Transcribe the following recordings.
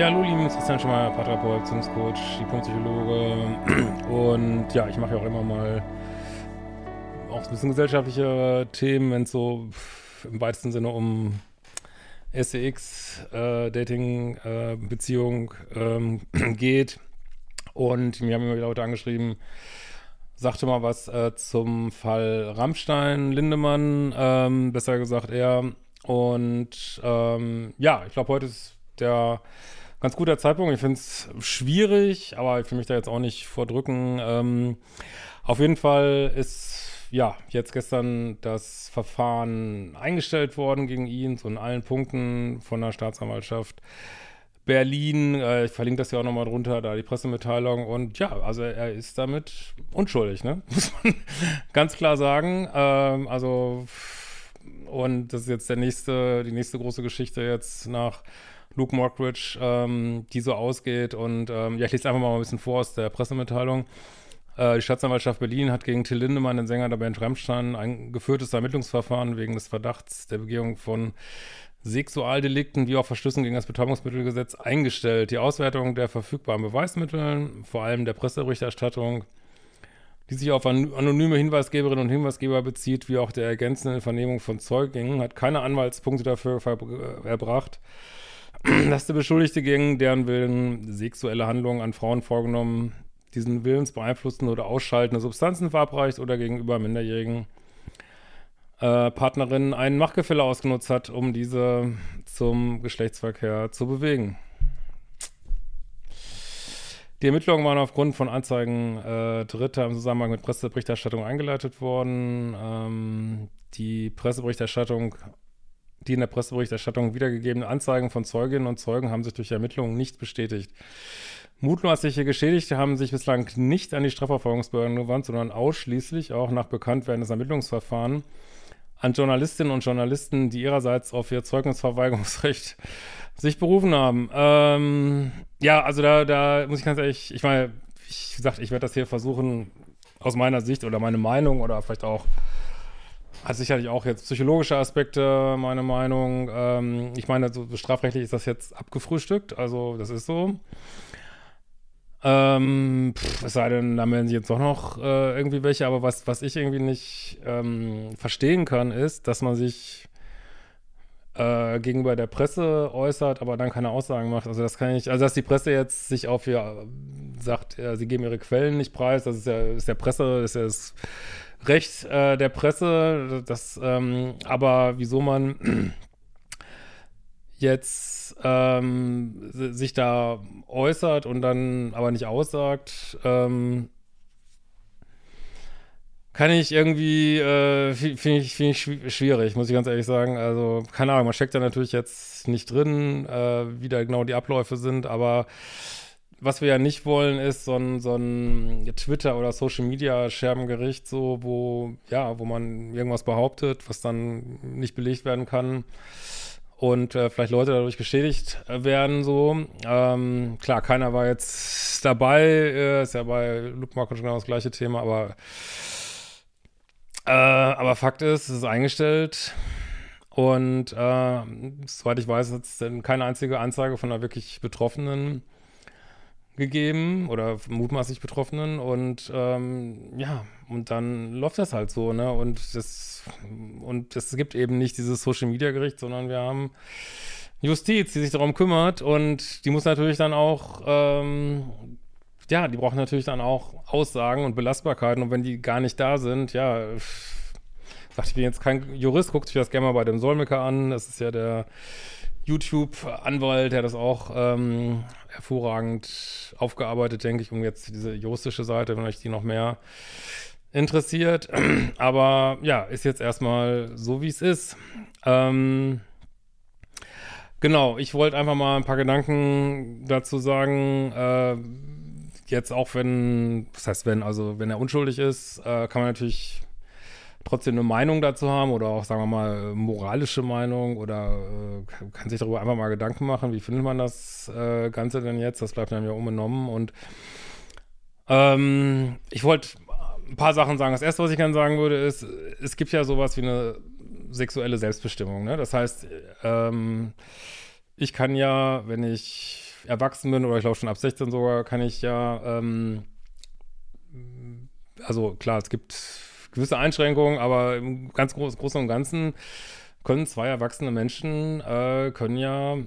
Ja, hallo, lieben Christian Schmeier, Paartherapeut, Beziehungscoach, Diplompsychologe. Und ja, ich mache ja auch immer mal auch ein bisschen gesellschaftliche Themen, wenn es so im weitesten Sinne um SEX, äh, Dating, äh, Beziehung ähm, geht. Und mir haben immer wieder Leute angeschrieben, sagte mal was äh, zum Fall Rammstein, Lindemann, ähm, besser gesagt er. Und ähm, ja, ich glaube, heute ist der ganz guter Zeitpunkt. Ich finde es schwierig, aber ich will mich da jetzt auch nicht vordrücken. Ähm, auf jeden Fall ist ja jetzt gestern das Verfahren eingestellt worden gegen ihn, so in allen Punkten von der Staatsanwaltschaft. Berlin, äh, ich verlinke das ja auch nochmal drunter, da die Pressemitteilung. Und ja, also er ist damit unschuldig, ne? Muss man ganz klar sagen. Ähm, also, und das ist jetzt der nächste, die nächste große Geschichte jetzt nach Luke Mockridge, ähm, die so ausgeht. Und ähm, ja, ich lese einfach mal ein bisschen vor aus der Pressemitteilung. Äh, die Staatsanwaltschaft Berlin hat gegen Till Lindemann, den Sänger der Band Rammstein, ein geführtes Ermittlungsverfahren wegen des Verdachts der Begehung von Sexualdelikten wie auch Verstößen gegen das Betäubungsmittelgesetz eingestellt. Die Auswertung der verfügbaren Beweismittel, vor allem der Presseberichterstattung, die sich auf anonyme Hinweisgeberinnen und Hinweisgeber bezieht, wie auch der ergänzenden Vernehmung von Zeugen, hat keine Anwaltspunkte dafür erbracht, dass der Beschuldigte gegen deren Willen sexuelle Handlungen an Frauen vorgenommen, diesen Willens beeinflussen oder ausschaltende Substanzen verabreicht oder gegenüber minderjährigen äh, Partnerinnen ein Machtgefälle ausgenutzt hat, um diese zum Geschlechtsverkehr zu bewegen. Die Ermittlungen waren aufgrund von Anzeigen äh, Dritter im Zusammenhang mit Presseberichterstattung eingeleitet worden. Ähm, die Presseberichterstattung die in der Presseberichterstattung wiedergegebenen Anzeigen von Zeuginnen und Zeugen haben sich durch Ermittlungen nicht bestätigt. Mutmaßliche Geschädigte haben sich bislang nicht an die Strafverfolgungsbehörden gewandt, sondern ausschließlich auch nach Bekanntwerden des Ermittlungsverfahrens an Journalistinnen und Journalisten, die ihrerseits auf ihr Zeugnisverweigerungsrecht sich berufen haben. Ähm, ja, also da, da muss ich ganz ehrlich, ich meine, ich gesagt, ich werde das hier versuchen, aus meiner Sicht oder meine Meinung oder vielleicht auch hat sicherlich auch jetzt psychologische Aspekte, meine Meinung. Ähm, ich meine, so strafrechtlich ist das jetzt abgefrühstückt, also das ist so. Ähm, pff, es sei denn, da melden sich jetzt doch noch äh, irgendwie welche, aber was, was ich irgendwie nicht ähm, verstehen kann, ist, dass man sich äh, gegenüber der Presse äußert, aber dann keine Aussagen macht. Also das kann ich, also dass die Presse jetzt sich auf ihr sagt, ja, sie geben ihre Quellen nicht preis, das ist ja, ist ja Presse, ist ja das Recht äh, der Presse, das, ähm, aber wieso man jetzt ähm, sich da äußert und dann aber nicht aussagt, ähm, kann ich irgendwie, äh, finde ich, find ich schwierig, muss ich ganz ehrlich sagen. Also, keine Ahnung, man steckt da natürlich jetzt nicht drin, äh, wie da genau die Abläufe sind, aber was wir ja nicht wollen, ist so ein, so ein Twitter- oder Social-Media-Scherbengericht, so, wo, ja, wo man irgendwas behauptet, was dann nicht belegt werden kann und äh, vielleicht Leute dadurch geschädigt werden, so. Ähm, klar, keiner war jetzt dabei, äh, ist ja bei Luke Marco genau das gleiche Thema, aber äh, aber Fakt ist, es ist eingestellt. Und äh, soweit ich weiß, hat es keine einzige Anzeige von einer wirklich Betroffenen gegeben oder mutmaßlich Betroffenen und ähm, ja, und dann läuft das halt so, ne? Und das und es gibt eben nicht dieses Social Media Gericht, sondern wir haben Justiz, die sich darum kümmert und die muss natürlich dann auch ähm, ja, die brauchen natürlich dann auch Aussagen und Belastbarkeiten und wenn die gar nicht da sind, ja, sagt ich bin jetzt kein Jurist, guckt sich das gerne mal bei dem Solmecke an, das ist ja der YouTube-Anwalt, der das auch ähm, hervorragend aufgearbeitet, denke ich, um jetzt diese juristische Seite, wenn euch die noch mehr interessiert. Aber ja, ist jetzt erstmal so, wie es ist. Ähm, genau, ich wollte einfach mal ein paar Gedanken dazu sagen. Äh, jetzt auch wenn, was heißt wenn, also wenn er unschuldig ist, äh, kann man natürlich trotzdem eine Meinung dazu haben oder auch, sagen wir mal, moralische Meinung oder äh, kann sich darüber einfach mal Gedanken machen, wie findet man das äh, Ganze denn jetzt? Das bleibt dann ja unbenommen und ähm, ich wollte ein paar Sachen sagen. Das erste, was ich gerne sagen würde, ist, es gibt ja sowas wie eine sexuelle Selbstbestimmung. Ne? Das heißt, ähm, ich kann ja, wenn ich erwachsen bin oder ich glaube schon ab 16 sogar, kann ich ja, ähm, also klar, es gibt gewisse Einschränkungen, aber im ganz Groß, Großen und Ganzen können zwei erwachsene Menschen, äh, können ja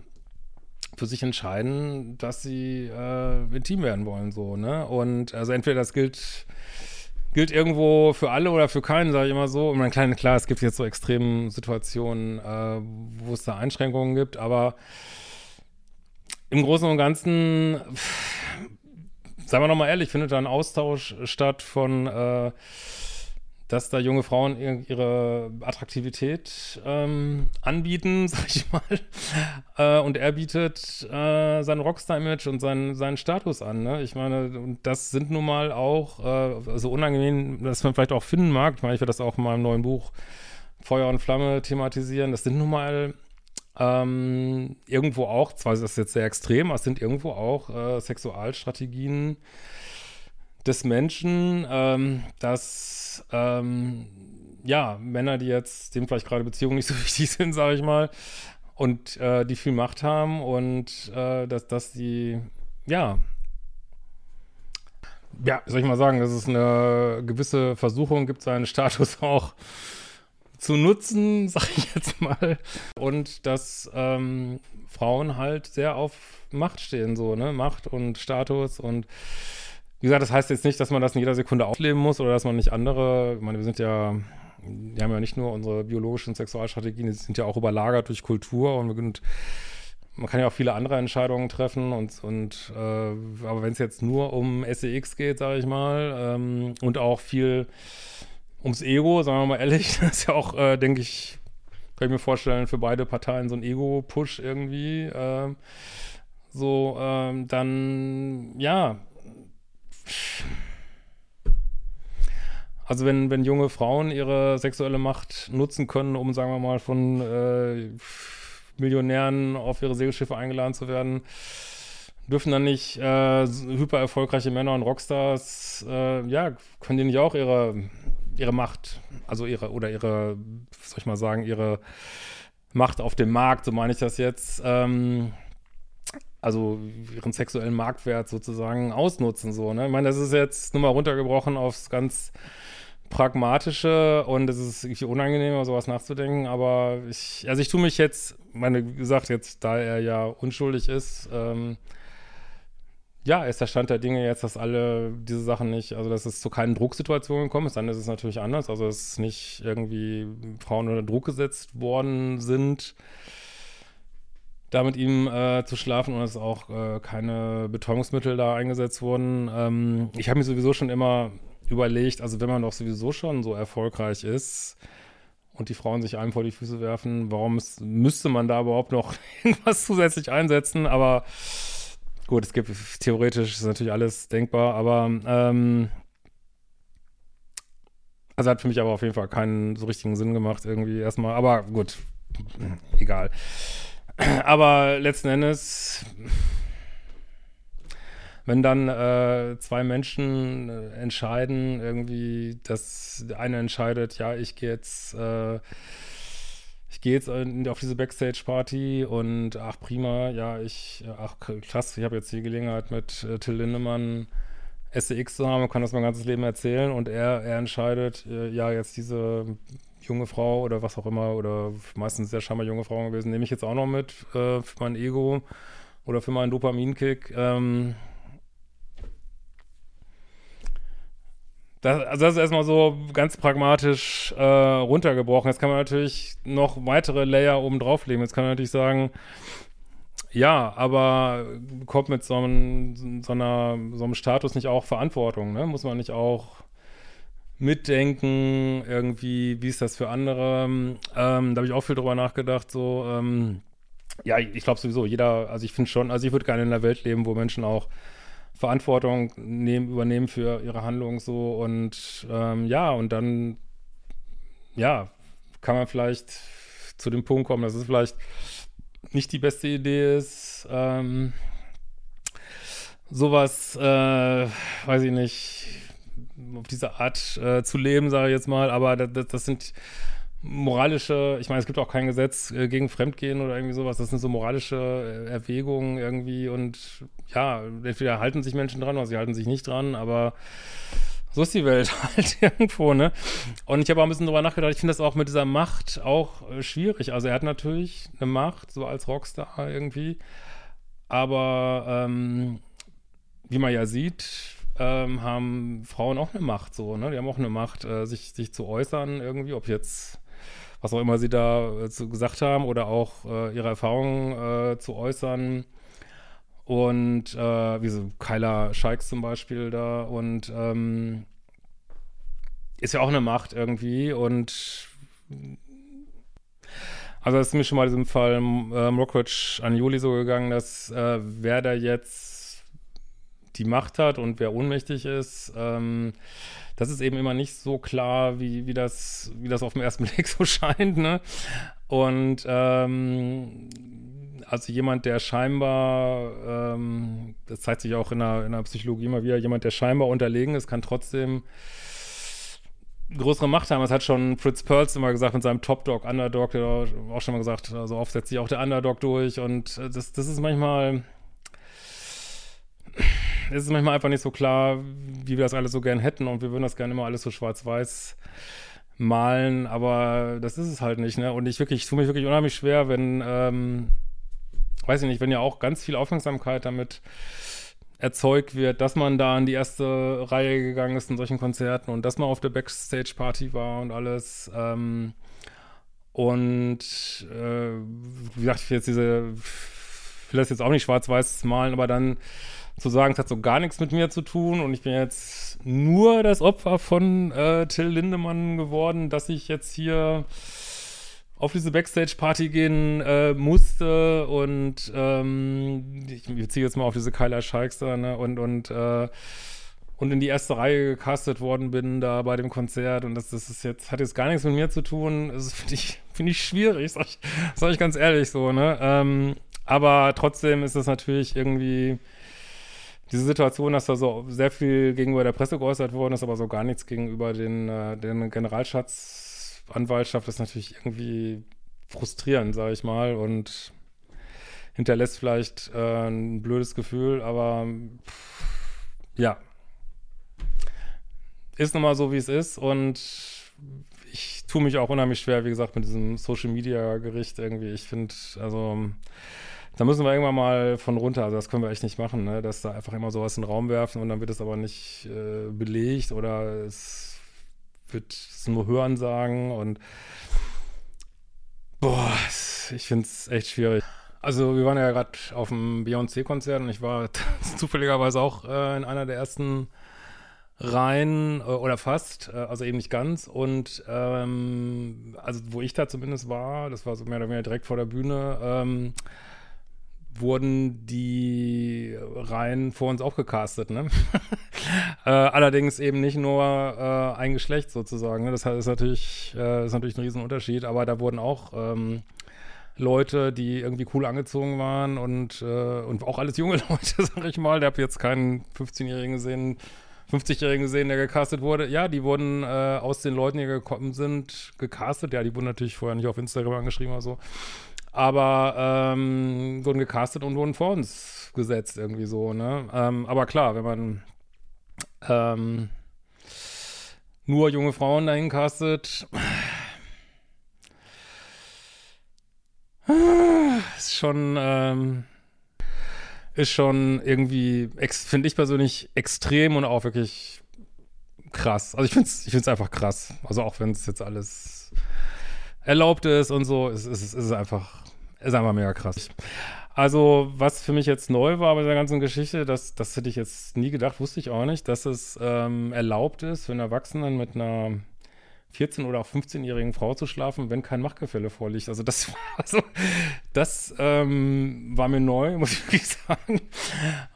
für sich entscheiden, dass sie äh, intim werden wollen, so, ne? Und also entweder das gilt gilt irgendwo für alle oder für keinen, sage ich immer so. Und mein kleiner, klar, es gibt jetzt so extreme Situationen, äh, wo es da Einschränkungen gibt, aber im Großen und Ganzen, pff, sagen wir nochmal ehrlich, findet da ein Austausch statt von äh, dass da junge Frauen ihre Attraktivität ähm, anbieten, sag ich mal. Äh, und er bietet äh, sein Rockstar-Image und sein, seinen Status an. Ne? Ich meine, und das sind nun mal auch, äh, so unangenehm, dass man vielleicht auch finden mag. Ich meine, ich werde das auch in meinem neuen Buch Feuer und Flamme thematisieren. Das sind nun mal ähm, irgendwo auch, zwar ist das jetzt sehr extrem, aber es sind irgendwo auch äh, Sexualstrategien, des Menschen, ähm, dass ähm, ja, Männer, die jetzt, dem vielleicht gerade Beziehungen nicht so wichtig sind, sage ich mal, und äh, die viel Macht haben und äh, dass, dass die, ja, ja, soll ich mal sagen, dass es eine gewisse Versuchung gibt, seinen Status auch zu nutzen, sag ich jetzt mal. Und dass ähm, Frauen halt sehr auf Macht stehen, so, ne? Macht und Status und wie gesagt, das heißt jetzt nicht, dass man das in jeder Sekunde aufleben muss oder dass man nicht andere, ich meine, wir sind ja, wir haben ja nicht nur unsere biologischen Sexualstrategien, die sind ja auch überlagert durch Kultur und, und man kann ja auch viele andere Entscheidungen treffen und, und äh, aber wenn es jetzt nur um SEX geht, sage ich mal, ähm, und auch viel ums Ego, sagen wir mal ehrlich, das ist ja auch, äh, denke ich, kann ich mir vorstellen, für beide Parteien so ein Ego-Push irgendwie. Äh, so, ähm, dann, ja, also wenn, wenn junge Frauen ihre sexuelle Macht nutzen können, um, sagen wir mal, von äh, Millionären auf ihre Segelschiffe eingeladen zu werden, dürfen dann nicht äh, hyper erfolgreiche Männer und Rockstars, äh, ja, können die nicht auch ihre, ihre Macht, also ihre, oder ihre, soll ich mal sagen, ihre Macht auf dem Markt, so meine ich das jetzt, ähm, also ihren sexuellen Marktwert sozusagen ausnutzen. So, ne? Ich meine, das ist jetzt nur mal runtergebrochen aufs ganz Pragmatische und es ist irgendwie unangenehm, sowas nachzudenken, aber ich, also ich tue mich jetzt, meine, wie gesagt, jetzt, da er ja unschuldig ist, ähm, ja, ist der Stand der Dinge jetzt, dass alle diese Sachen nicht, also dass es zu keinen Drucksituationen gekommen ist, dann ist es natürlich anders, also dass nicht irgendwie Frauen unter Druck gesetzt worden sind, da mit ihm äh, zu schlafen und dass auch äh, keine Betäubungsmittel da eingesetzt wurden. Ähm, ich habe mir sowieso schon immer überlegt, also wenn man doch sowieso schon so erfolgreich ist und die Frauen sich einem vor die Füße werfen, warum ist, müsste man da überhaupt noch irgendwas zusätzlich einsetzen? Aber gut, es gibt theoretisch ist natürlich alles denkbar, aber ähm, also hat für mich aber auf jeden Fall keinen so richtigen Sinn gemacht irgendwie erstmal. Aber gut, egal. Aber letzten Endes, wenn dann äh, zwei Menschen äh, entscheiden, irgendwie, dass der eine entscheidet, ja, ich gehe jetzt, äh, ich gehe jetzt auf diese Backstage-Party und ach prima, ja, ich, ach krass, ich habe jetzt die Gelegenheit mit äh, Till Lindemann SEX zu haben und kann das mein ganzes Leben erzählen und er, er entscheidet, äh, ja, jetzt diese junge Frau oder was auch immer oder meistens sehr scheinbar junge Frauen gewesen, nehme ich jetzt auch noch mit äh, für mein Ego oder für meinen Dopaminkick. Ähm, das, also das ist erstmal so ganz pragmatisch äh, runtergebrochen. Jetzt kann man natürlich noch weitere Layer oben drauflegen. Jetzt kann man natürlich sagen, ja, aber kommt mit so einem, so, einer, so einem Status nicht auch Verantwortung, ne? Muss man nicht auch mitdenken, irgendwie, wie ist das für andere? Ähm, da habe ich auch viel drüber nachgedacht, so, ähm, ja, ich glaube sowieso, jeder, also ich finde schon, also ich würde gerne in einer Welt leben, wo Menschen auch Verantwortung nehmen, übernehmen für ihre Handlungen so und ähm, ja, und dann, ja, kann man vielleicht zu dem Punkt kommen, dass es vielleicht nicht die beste Idee ist, ähm, sowas, äh, weiß ich nicht, auf diese Art äh, zu leben, sage ich jetzt mal, aber das, das, sind moralische, ich meine, es gibt auch kein Gesetz äh, gegen Fremdgehen oder irgendwie sowas, das sind so moralische äh, Erwägungen irgendwie. Und ja, entweder halten sich Menschen dran oder sie halten sich nicht dran, aber so ist die Welt halt irgendwo, ne? Und ich habe auch ein bisschen drüber nachgedacht, ich finde das auch mit dieser Macht auch äh, schwierig. Also er hat natürlich eine Macht, so als Rockstar irgendwie, aber ähm, wie man ja sieht, ähm, haben Frauen auch eine Macht so, ne? Die haben auch eine Macht, äh, sich, sich zu äußern irgendwie, ob jetzt was auch immer sie da äh, zu, gesagt haben oder auch äh, ihre Erfahrungen äh, zu äußern. Und äh, wie so Kyla Scheiks zum Beispiel da und ähm, ist ja auch eine Macht irgendwie und also es ist mir schon mal in diesem Fall ähm, Rockridge an Juli so gegangen, dass äh, wer da jetzt die Macht hat und wer ohnmächtig ist, ähm, das ist eben immer nicht so klar, wie, wie, das, wie das auf den ersten Blick so scheint. Ne? Und ähm, also jemand, der scheinbar, ähm, das zeigt sich auch in der, in der Psychologie immer wieder, jemand, der scheinbar unterlegen ist, kann trotzdem größere Macht haben. Das hat schon Fritz Perls immer gesagt mit seinem Top Dog, Underdog, der auch schon mal gesagt, also oft setzt sich auch der Underdog durch und das, das ist manchmal es ist manchmal einfach nicht so klar, wie wir das alles so gern hätten und wir würden das gerne immer alles so schwarz-weiß malen, aber das ist es halt nicht, ne? Und ich wirklich, ich tue mich wirklich unheimlich schwer, wenn, ähm, weiß ich nicht, wenn ja auch ganz viel Aufmerksamkeit damit erzeugt wird, dass man da in die erste Reihe gegangen ist in solchen Konzerten und dass man auf der Backstage-Party war und alles. Ähm, und äh, wie gesagt, ich will jetzt diese, ich will das jetzt auch nicht schwarz-weiß malen, aber dann zu sagen, es hat so gar nichts mit mir zu tun und ich bin jetzt nur das Opfer von äh, Till Lindemann geworden, dass ich jetzt hier auf diese Backstage-Party gehen äh, musste und ähm, ich beziehe jetzt mal auf diese Kyla Scheiks da, ne, und, und, äh, und in die erste Reihe gecastet worden bin da bei dem Konzert und das, das ist jetzt, hat jetzt gar nichts mit mir zu tun. Das finde ich, finde ich schwierig, sag ich, sag ich ganz ehrlich so, ne? Ähm, aber trotzdem ist es natürlich irgendwie diese Situation, dass da so sehr viel gegenüber der Presse geäußert worden ist, aber so gar nichts gegenüber den, äh, den Generalschatzanwaltschaft, ist natürlich irgendwie frustrierend, sage ich mal, und hinterlässt vielleicht äh, ein blödes Gefühl, aber pff, ja, ist nun mal so, wie es ist und ich tue mich auch unheimlich schwer, wie gesagt, mit diesem Social-Media-Gericht irgendwie. Ich finde, also da müssen wir irgendwann mal von runter. Also das können wir echt nicht machen, ne? dass da einfach immer sowas in den Raum werfen und dann wird es aber nicht äh, belegt oder es wird es nur Hören sagen und boah, ich finde es echt schwierig. Also wir waren ja gerade auf dem Beyoncé-Konzert und ich war zufälligerweise auch äh, in einer der ersten Reihen äh, oder fast, äh, also eben nicht ganz. Und ähm, also wo ich da zumindest war, das war so mehr oder weniger direkt vor der Bühne, ähm, wurden die Reihen vor uns auch gecastet, ne? äh, allerdings eben nicht nur äh, ein Geschlecht sozusagen. Ne? Das ist natürlich, äh, ist natürlich ein Riesenunterschied, aber da wurden auch ähm, Leute, die irgendwie cool angezogen waren und, äh, und auch alles junge Leute, sag ich mal. Der habe jetzt keinen 15-Jährigen gesehen, 50-Jährigen gesehen, der gecastet wurde. Ja, die wurden äh, aus den Leuten, die gekommen sind, gecastet. Ja, die wurden natürlich vorher nicht auf Instagram angeschrieben oder so aber ähm, wurden gecastet und wurden vor uns gesetzt, irgendwie so, ne? Ähm, aber klar, wenn man ähm, nur junge Frauen dahin castet, ist schon, ähm, ist schon irgendwie, finde ich persönlich, extrem und auch wirklich krass. Also ich finde es ich find's einfach krass. Also auch wenn es jetzt alles erlaubt ist und so, ist, ist, ist es einfach ist einfach mega krass. Also, was für mich jetzt neu war bei der ganzen Geschichte, das, das hätte ich jetzt nie gedacht, wusste ich auch nicht, dass es ähm, erlaubt ist, einen Erwachsenen mit einer 14- oder auch 15-jährigen Frau zu schlafen, wenn kein Machtgefälle vorliegt. Also das war, also, das ähm, war mir neu, muss ich wirklich sagen.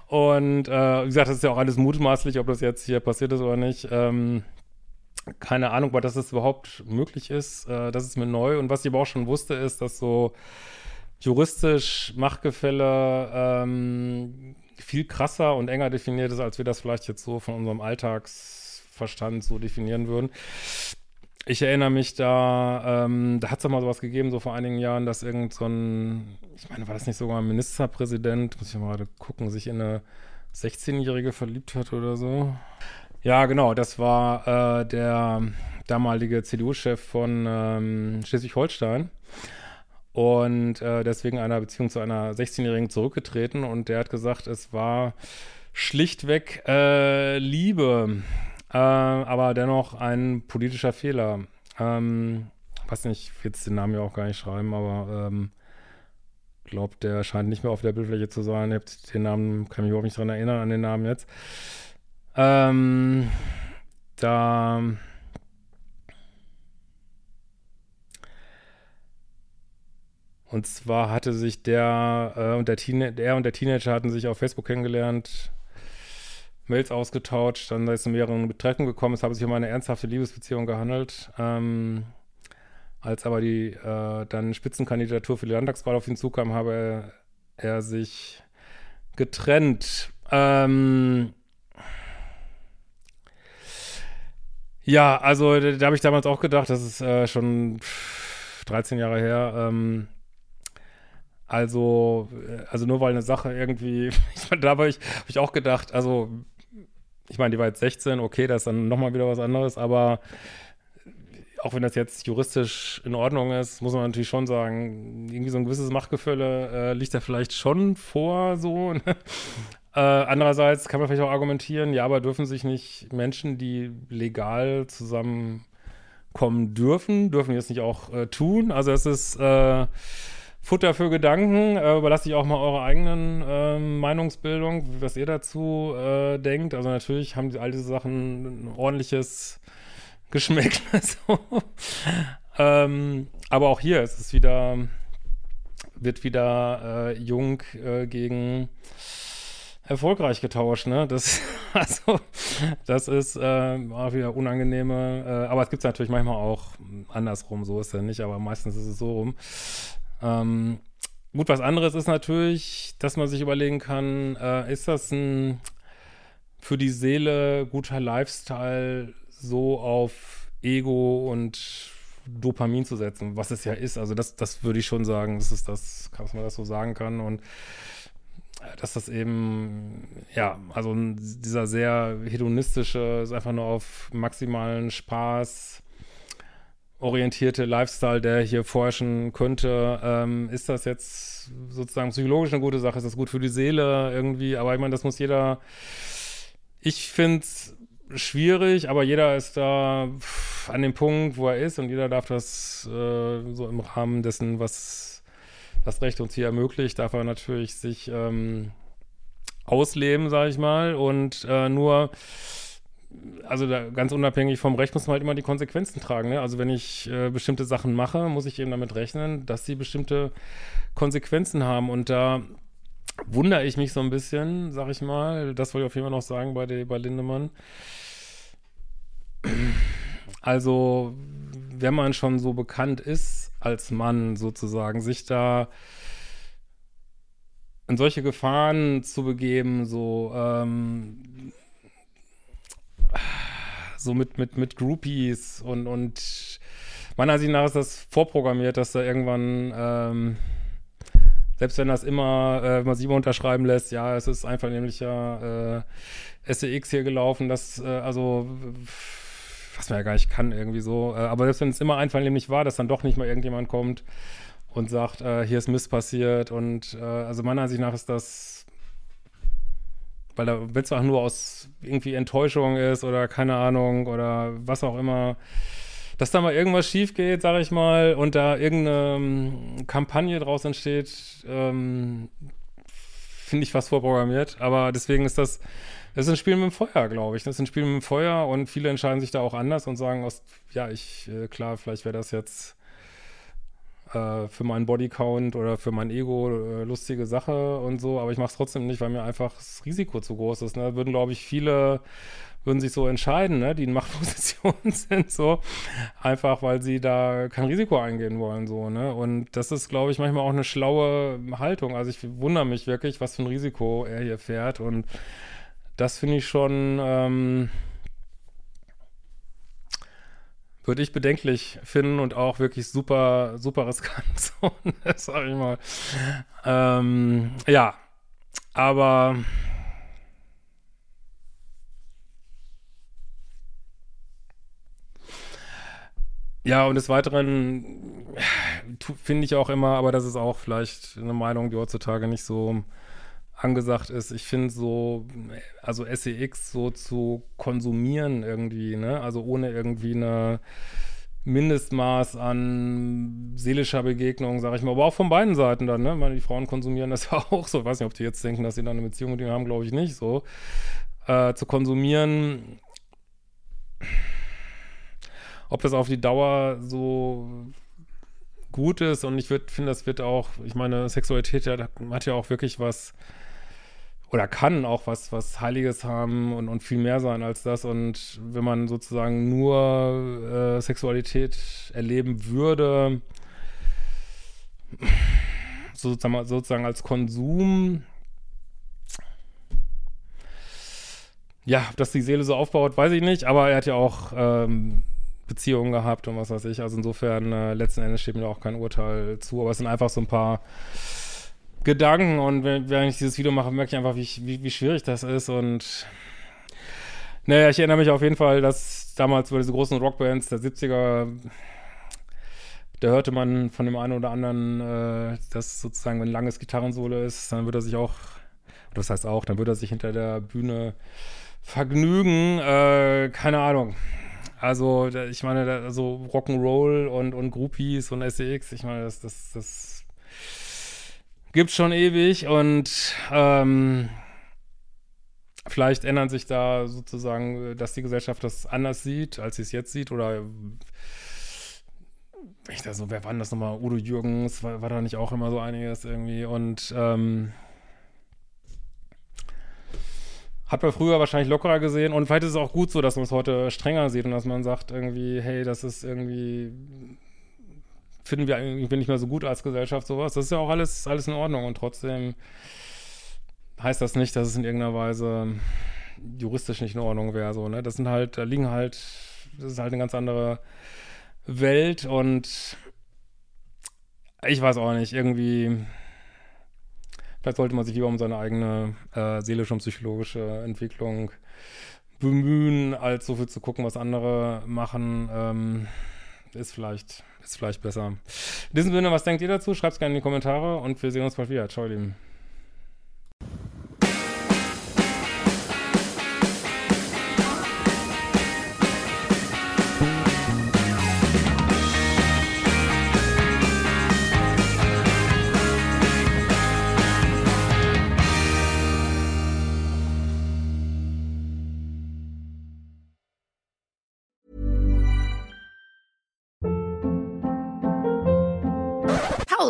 Und äh, wie gesagt, das ist ja auch alles mutmaßlich, ob das jetzt hier passiert ist oder nicht. Ähm, keine Ahnung, aber dass es überhaupt möglich ist, äh, das ist mir neu. Und was ich aber auch schon wusste, ist, dass so juristisch Machtgefälle ähm, viel krasser und enger definiert ist, als wir das vielleicht jetzt so von unserem Alltagsverstand so definieren würden. Ich erinnere mich da, ähm, da hat es doch mal sowas gegeben, so vor einigen Jahren, dass irgend so ein, ich meine, war das nicht sogar ein Ministerpräsident, muss ich mal gerade gucken, sich in eine 16-Jährige verliebt hat oder so. Ja, genau, das war äh, der damalige CDU-Chef von ähm, Schleswig-Holstein und äh, deswegen einer Beziehung zu einer 16-Jährigen zurückgetreten und der hat gesagt, es war schlichtweg äh, Liebe äh, aber dennoch ein politischer Fehler. Ähm, weiß nicht, ich will jetzt den Namen ja auch gar nicht schreiben, aber ähm, glaube, der scheint nicht mehr auf der Bildfläche zu sein. Ihr habt den Namen, kann mich überhaupt nicht dran erinnern, an den Namen jetzt. Ähm, da Und zwar hatte sich der äh, und der, Teen der und der Teenager hatten sich auf Facebook kennengelernt. Mails ausgetauscht, dann ist zu mehreren Betreffen gekommen. Es habe sich um eine ernsthafte Liebesbeziehung gehandelt. Ähm, als aber die äh, dann Spitzenkandidatur für die Landtagswahl auf ihn zukam, habe er, er sich getrennt. Ähm, ja, also da, da habe ich damals auch gedacht, das ist äh, schon 13 Jahre her. Ähm, also, äh, also nur weil eine Sache irgendwie, da habe ich, hab ich auch gedacht, also ich meine, die war jetzt 16, okay, das ist dann nochmal wieder was anderes, aber auch wenn das jetzt juristisch in Ordnung ist, muss man natürlich schon sagen, irgendwie so ein gewisses Machtgefälle äh, liegt da vielleicht schon vor, so. Ne? Äh, andererseits kann man vielleicht auch argumentieren, ja, aber dürfen sich nicht Menschen, die legal zusammenkommen dürfen, dürfen das nicht auch äh, tun? Also es ist äh, Futter für Gedanken. Äh, überlasse ich auch mal eure eigenen äh, Meinungsbildung, was ihr dazu äh, denkt. Also natürlich haben all diese Sachen ein ordentliches Geschmäck. so. ähm, aber auch hier ist es wieder, wird wieder äh, jung äh, gegen erfolgreich getauscht, ne? Das, also, das ist äh, auch wieder unangenehme, aber es gibt es natürlich manchmal auch andersrum, so ist ja nicht, aber meistens ist es so rum. Ähm, gut, was anderes ist natürlich, dass man sich überlegen kann, äh, ist das ein für die Seele guter Lifestyle so auf Ego und Dopamin zu setzen, was es ja ist. Also das, das würde ich schon sagen, das ist das, dass man das so sagen kann und äh, dass das eben, ja, also dieser sehr hedonistische, ist einfach nur auf maximalen Spaß orientierte Lifestyle, der hier forschen könnte, ähm, ist das jetzt sozusagen psychologisch eine gute Sache? Ist das gut für die Seele irgendwie? Aber ich meine, das muss jeder. Ich finde es schwierig, aber jeder ist da an dem Punkt, wo er ist und jeder darf das äh, so im Rahmen dessen, was das Recht uns hier ermöglicht, darf er natürlich sich ähm, ausleben, sage ich mal. Und äh, nur also da, ganz unabhängig vom Recht muss man halt immer die Konsequenzen tragen. Ne? Also wenn ich äh, bestimmte Sachen mache, muss ich eben damit rechnen, dass sie bestimmte Konsequenzen haben. Und da wundere ich mich so ein bisschen, sag ich mal. Das wollte ich auf jeden Fall noch sagen bei, der, bei Lindemann. Also, wenn man schon so bekannt ist als Mann sozusagen, sich da in solche Gefahren zu begeben, so ähm, so mit, mit, mit Groupies und, und meiner Ansicht nach ist das vorprogrammiert, dass da irgendwann, ähm, selbst wenn das immer, äh, immer unterschreiben lässt, ja, es ist einfach nämlicher äh, SEX hier gelaufen, das, äh, also was man ja gar nicht kann irgendwie so, äh, aber selbst wenn es immer einvernehmlich war, dass dann doch nicht mal irgendjemand kommt und sagt, äh, hier ist Mist passiert und äh, also meiner Ansicht nach ist das weil da, wenn es auch nur aus irgendwie Enttäuschung ist oder keine Ahnung oder was auch immer, dass da mal irgendwas schief geht, sag ich mal, und da irgendeine ähm, Kampagne draus entsteht, ähm, finde ich fast vorprogrammiert. Aber deswegen ist das, das ist ein Spiel mit dem Feuer, glaube ich. Das ist ein Spiel mit dem Feuer und viele entscheiden sich da auch anders und sagen, aus, ja, ich, äh, klar, vielleicht wäre das jetzt äh, für meinen Bodycount oder für mein Ego äh, lustige Sache und so, aber ich mache es trotzdem nicht, weil mir einfach das Risiko zu groß ist. Ne? Würden, glaube ich, viele würden sich so entscheiden, ne, die in Machtpositionen sind, so einfach, weil sie da kein Risiko eingehen wollen, so, ne? Und das ist, glaube ich, manchmal auch eine schlaue Haltung. Also ich wundere mich wirklich, was für ein Risiko er hier fährt und das finde ich schon, ähm, würde ich bedenklich finden und auch wirklich super, super riskant, ne, sag ich mal. Ähm, ja, aber Ja, und des Weiteren finde ich auch immer, aber das ist auch vielleicht eine Meinung, die heutzutage nicht so angesagt ist. Ich finde so, also SEX so zu konsumieren irgendwie, ne? Also ohne irgendwie eine Mindestmaß an seelischer Begegnung, sage ich mal, aber auch von beiden Seiten dann, ne? Weil die Frauen konsumieren das ja auch so. Ich weiß nicht, ob die jetzt denken, dass sie dann eine Beziehung mit ihnen haben, glaube ich nicht so. Äh, zu konsumieren ob das auf die Dauer so gut ist und ich finde, das wird auch, ich meine, Sexualität ja, hat ja auch wirklich was oder kann auch was, was Heiliges haben und, und viel mehr sein als das. Und wenn man sozusagen nur äh, Sexualität erleben würde, sozusagen, sozusagen als Konsum, ja, dass die Seele so aufbaut, weiß ich nicht, aber er hat ja auch ähm, Beziehungen gehabt und was weiß ich. Also insofern, äh, letzten Endes steht mir da auch kein Urteil zu, aber es sind einfach so ein paar Gedanken und wenn, wenn ich dieses Video mache, merke ich einfach, wie, wie, wie schwierig das ist und naja, ich erinnere mich auf jeden Fall, dass damals über diese großen Rockbands der 70er, da hörte man von dem einen oder anderen, äh, dass sozusagen, wenn ein langes Gitarrensolo ist, dann würde er sich auch, das heißt auch, dann würde er sich hinter der Bühne vergnügen, äh, keine Ahnung. Also, ich meine, also Rock'n'Roll und, und Groupies und SEX, ich meine, das, das, das gibt schon ewig und ähm, vielleicht ändern sich da sozusagen, dass die Gesellschaft das anders sieht, als sie es jetzt sieht oder ich da so, wer war denn das nochmal? Udo Jürgens, war, war da nicht auch immer so einiges irgendwie und ähm, hat man früher wahrscheinlich lockerer gesehen und vielleicht ist es auch gut so, dass man es heute strenger sieht und dass man sagt irgendwie, hey, das ist irgendwie finden wir irgendwie nicht mehr so gut als Gesellschaft sowas. Das ist ja auch alles alles in Ordnung und trotzdem heißt das nicht, dass es in irgendeiner Weise juristisch nicht in Ordnung wäre so, ne? Das sind halt da liegen halt das ist halt eine ganz andere Welt und ich weiß auch nicht, irgendwie Vielleicht sollte man sich lieber um seine eigene äh, seelische und psychologische Entwicklung bemühen, als so viel zu gucken, was andere machen. Ähm, ist vielleicht, ist vielleicht besser. In diesem Sinne, was denkt ihr dazu? Schreibt es gerne in die Kommentare und wir sehen uns bald wieder. Ciao, ihr Lieben.